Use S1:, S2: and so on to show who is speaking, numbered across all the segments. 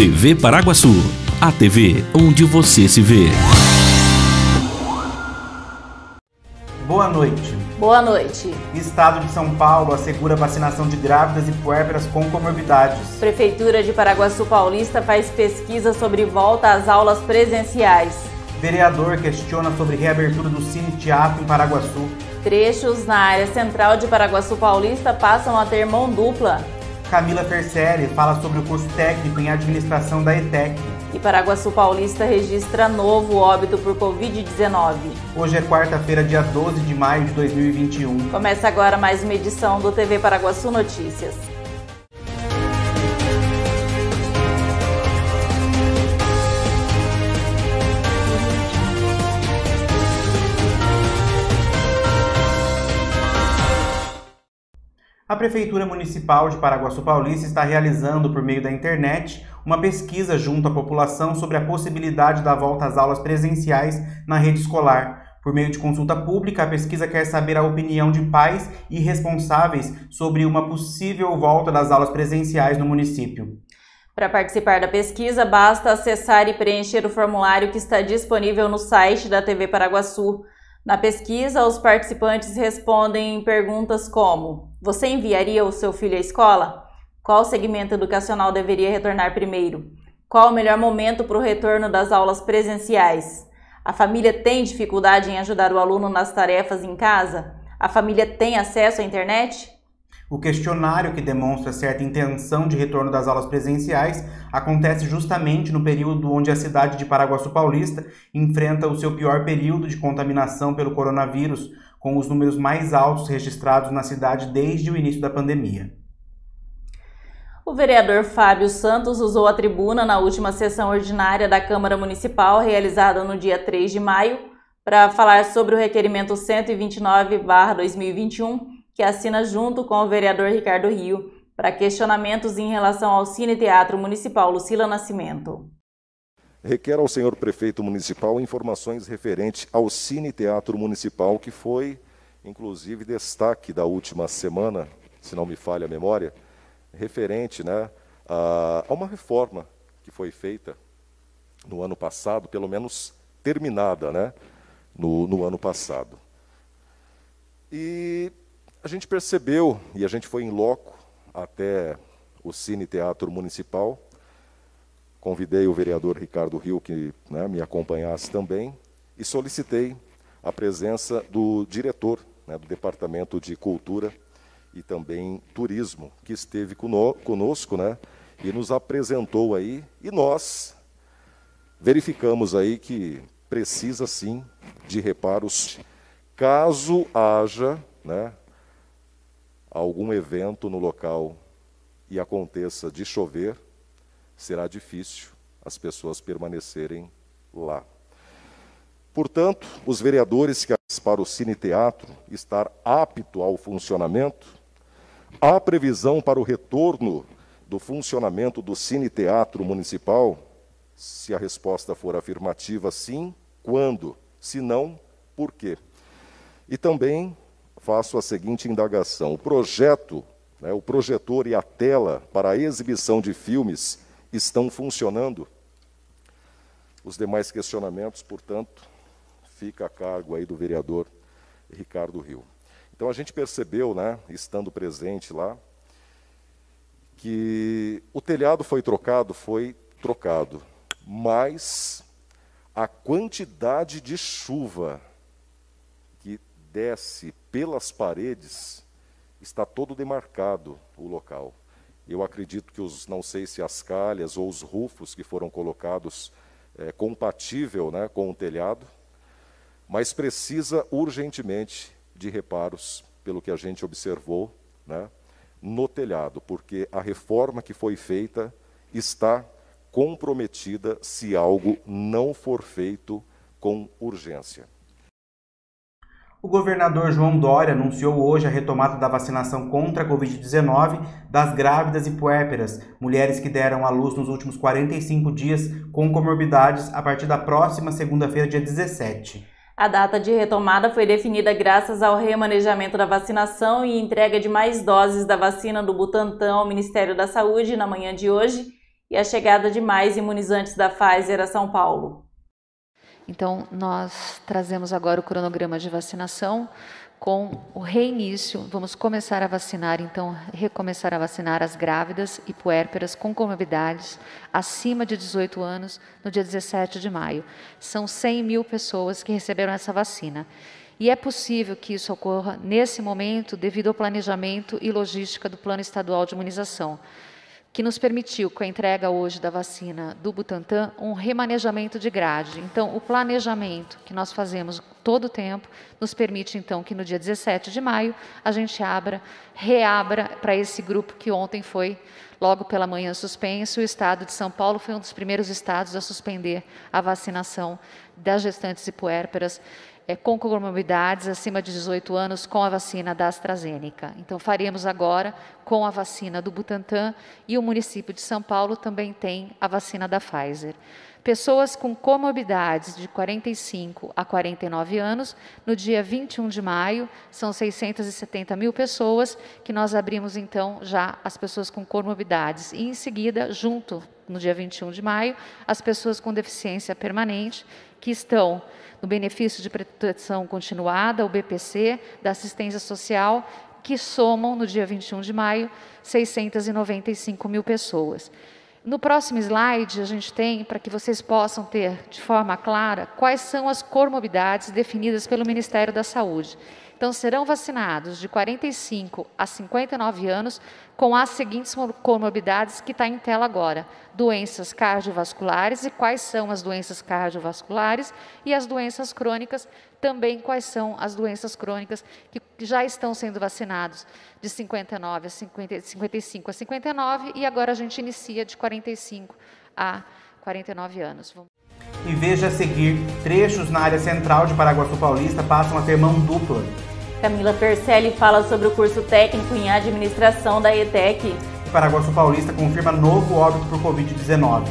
S1: TV Paraguaçu, a TV onde você se vê.
S2: Boa noite.
S3: Boa noite.
S2: Estado de São Paulo assegura vacinação de grávidas e puérperas com comorbidades.
S3: Prefeitura de Paraguaçu Paulista faz pesquisa sobre volta às aulas presenciais.
S2: Vereador questiona sobre reabertura do Cine Teatro em Paraguaçu.
S3: Trechos na área central de Paraguaçu Paulista passam a ter mão dupla.
S2: Camila Fercelli fala sobre o curso técnico em administração da ETEC.
S3: E Paraguaçu Paulista registra novo óbito por Covid-19.
S2: Hoje é quarta-feira, dia 12 de maio de 2021.
S3: Começa agora mais uma edição do TV Paraguaçu Notícias.
S2: Prefeitura Municipal de Paraguaçu Paulista está realizando, por meio da internet, uma pesquisa junto à população sobre a possibilidade da volta às aulas presenciais na rede escolar. Por meio de consulta pública, a pesquisa quer saber a opinião de pais e responsáveis sobre uma possível volta das aulas presenciais no município.
S3: Para participar da pesquisa, basta acessar e preencher o formulário que está disponível no site da TV Paraguaçu. Na pesquisa, os participantes respondem perguntas como: Você enviaria o seu filho à escola? Qual segmento educacional deveria retornar primeiro? Qual o melhor momento para o retorno das aulas presenciais? A família tem dificuldade em ajudar o aluno nas tarefas em casa? A família tem acesso à internet?
S2: O questionário que demonstra certa intenção de retorno das aulas presenciais acontece justamente no período onde a cidade de Paraguaçu Paulista enfrenta o seu pior período de contaminação pelo coronavírus, com os números mais altos registrados na cidade desde o início da pandemia.
S3: O vereador Fábio Santos usou a tribuna na última sessão ordinária da Câmara Municipal, realizada no dia 3 de maio, para falar sobre o requerimento 129-2021 que assina junto com o vereador Ricardo Rio para questionamentos em relação ao Cine Teatro Municipal Lucila Nascimento.
S4: Requer ao senhor prefeito municipal informações referentes ao Cine Teatro Municipal, que foi, inclusive, destaque da última semana, se não me falha a memória, referente né, a, a uma reforma que foi feita no ano passado, pelo menos terminada né, no, no ano passado. E a gente percebeu, e a gente foi em loco até o Cine Teatro Municipal, convidei o vereador Ricardo Rio, que né, me acompanhasse também, e solicitei a presença do diretor né, do Departamento de Cultura e também Turismo, que esteve conosco né, e nos apresentou aí, e nós verificamos aí que precisa sim de reparos, caso haja né, algum evento no local e aconteça de chover, será difícil as pessoas permanecerem lá. Portanto, os vereadores que para o Cine Teatro estar apto ao funcionamento, há previsão para o retorno do funcionamento do Cine Teatro Municipal? Se a resposta for afirmativa, sim, quando? Se não, por quê? E também faço a seguinte indagação: o projeto, né, o projetor e a tela para a exibição de filmes estão funcionando? Os demais questionamentos, portanto, fica a cargo aí do vereador Ricardo Rio. Então a gente percebeu, né, estando presente lá, que o telhado foi trocado, foi trocado, mas a quantidade de chuva desce pelas paredes, está todo demarcado o local. Eu acredito que os, não sei se as calhas ou os rufos que foram colocados é compatível né, com o telhado, mas precisa urgentemente de reparos, pelo que a gente observou, né, no telhado, porque a reforma que foi feita está comprometida se algo não for feito com urgência.
S2: O governador João Dória anunciou hoje a retomada da vacinação contra a Covid-19 das grávidas e puérperas, mulheres que deram à luz nos últimos 45 dias com comorbidades a partir da próxima segunda-feira, dia 17.
S3: A data de retomada foi definida graças ao remanejamento da vacinação e entrega de mais doses da vacina do Butantan ao Ministério da Saúde na manhã de hoje e a chegada de mais imunizantes da Pfizer a São Paulo.
S5: Então, nós trazemos agora o cronograma de vacinação com o reinício. Vamos começar a vacinar, então, recomeçar a vacinar as grávidas e puérperas com comorbidades acima de 18 anos no dia 17 de maio. São 100 mil pessoas que receberam essa vacina. E é possível que isso ocorra nesse momento devido ao planejamento e logística do Plano Estadual de Imunização que nos permitiu, com a entrega hoje da vacina do Butantan, um remanejamento de grade. Então, o planejamento que nós fazemos todo o tempo nos permite, então, que no dia 17 de maio a gente abra, reabra para esse grupo que ontem foi logo pela manhã suspenso. O estado de São Paulo foi um dos primeiros estados a suspender a vacinação das gestantes e puérperas é, com comorbidades acima de 18 anos com a vacina da AstraZeneca. Então, faremos agora com a vacina do Butantan e o município de São Paulo também tem a vacina da Pfizer. Pessoas com comorbidades de 45 a 49 anos, no dia 21 de maio, são 670 mil pessoas que nós abrimos então já as pessoas com comorbidades. E em seguida, junto, no dia 21 de maio, as pessoas com deficiência permanente, que estão no benefício de proteção continuada, o BPC, da assistência social, que somam, no dia 21 de maio, 695 mil pessoas. No próximo slide, a gente tem, para que vocês possam ter de forma clara, quais são as comorbidades definidas pelo Ministério da Saúde. Então, serão vacinados de 45 a 59 anos com as seguintes comorbidades que está em tela agora: doenças cardiovasculares e quais são as doenças cardiovasculares e as doenças crônicas, também quais são as doenças crônicas que já estão sendo vacinados de 59 a 50, 55 a 59 e agora a gente inicia de 45 a 49 anos.
S2: E veja a seguir, trechos na área central de Paraguaçu Paulista passam a ter mão dupla.
S3: Camila Percelli fala sobre o curso técnico em administração da ETEC.
S2: Paraguaçu Paulista confirma novo óbito por Covid-19.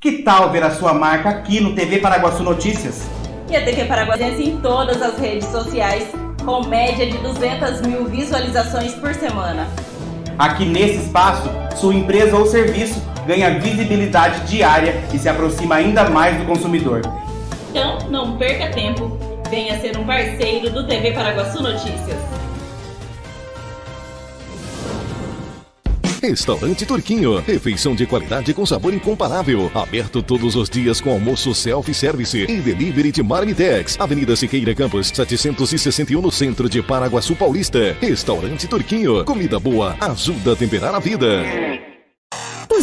S2: Que tal ver a sua marca aqui no TV Paraguaçu Notícias?
S3: E a TV Paraguaçu em todas as redes sociais, com média de 200 mil visualizações por semana.
S2: Aqui nesse espaço, sua empresa ou serviço ganha visibilidade diária e se aproxima ainda mais do consumidor.
S3: Então, não perca tempo. Venha ser um parceiro do TV Paraguaçu Notícias.
S1: Restaurante Turquinho. Refeição de qualidade com sabor incomparável. Aberto todos os dias com almoço self-service e delivery de Marmitex. Avenida Siqueira Campos, 761 no centro de Paraguaçu Paulista. Restaurante Turquinho. Comida boa ajuda a temperar a vida.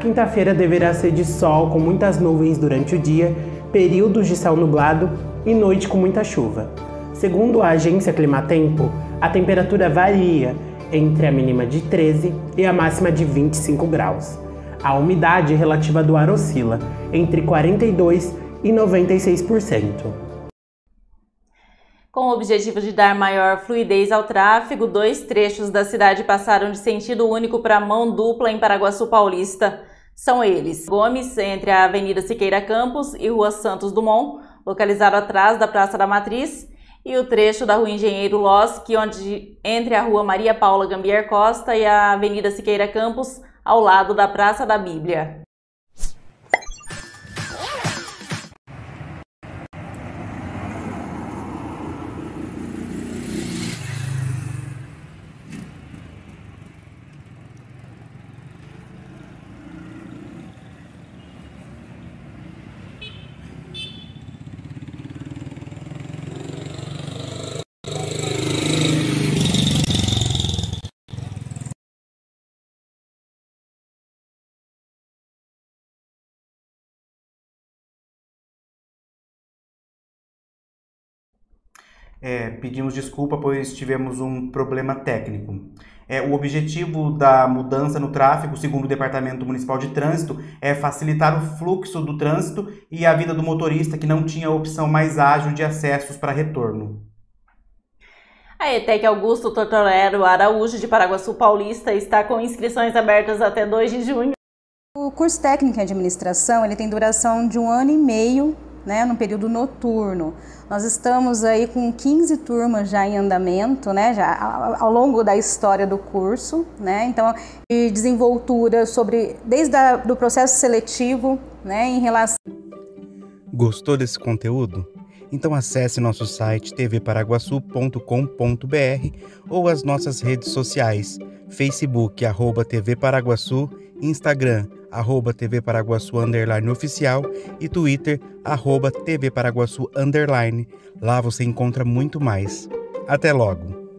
S6: Quinta-feira deverá ser de sol com muitas nuvens durante o dia, períodos de céu nublado e noite com muita chuva. Segundo a agência Climatempo, a temperatura varia entre a mínima de 13 e a máxima de 25 graus. A umidade relativa do ar oscila entre 42 e 96%.
S3: Com o objetivo de dar maior fluidez ao tráfego, dois trechos da cidade passaram de sentido único para mão dupla em Paraguaçu Paulista. São eles: Gomes, entre a Avenida Siqueira Campos e Rua Santos Dumont, localizado atrás da Praça da Matriz, e o trecho da Rua Engenheiro Losque, onde entre a Rua Maria Paula Gambier Costa e a Avenida Siqueira Campos, ao lado da Praça da Bíblia.
S2: É, pedimos desculpa, pois tivemos um problema técnico. É, o objetivo da mudança no tráfego, segundo o Departamento Municipal de Trânsito, é facilitar o fluxo do trânsito e a vida do motorista que não tinha a opção mais ágil de acessos para retorno.
S3: A ETEC Augusto Tortorero Araújo de Paraguaçu Paulista está com inscrições abertas até 2 de junho.
S7: O curso técnico em administração ele tem duração de um ano e meio, né, no período noturno. Nós estamos aí com 15 turmas já em andamento, né, já ao longo da história do curso, né, então de desenvoltura sobre desde o processo seletivo, né, em relação.
S8: Gostou desse conteúdo? Então acesse nosso site tvparaguaçu.com.br ou as nossas redes sociais, Facebook, arroba TV Instagram, arroba TV Paraguaçu underline oficial e Twitter, arroba TV Paraguaçu underline. Lá você encontra muito mais. Até logo!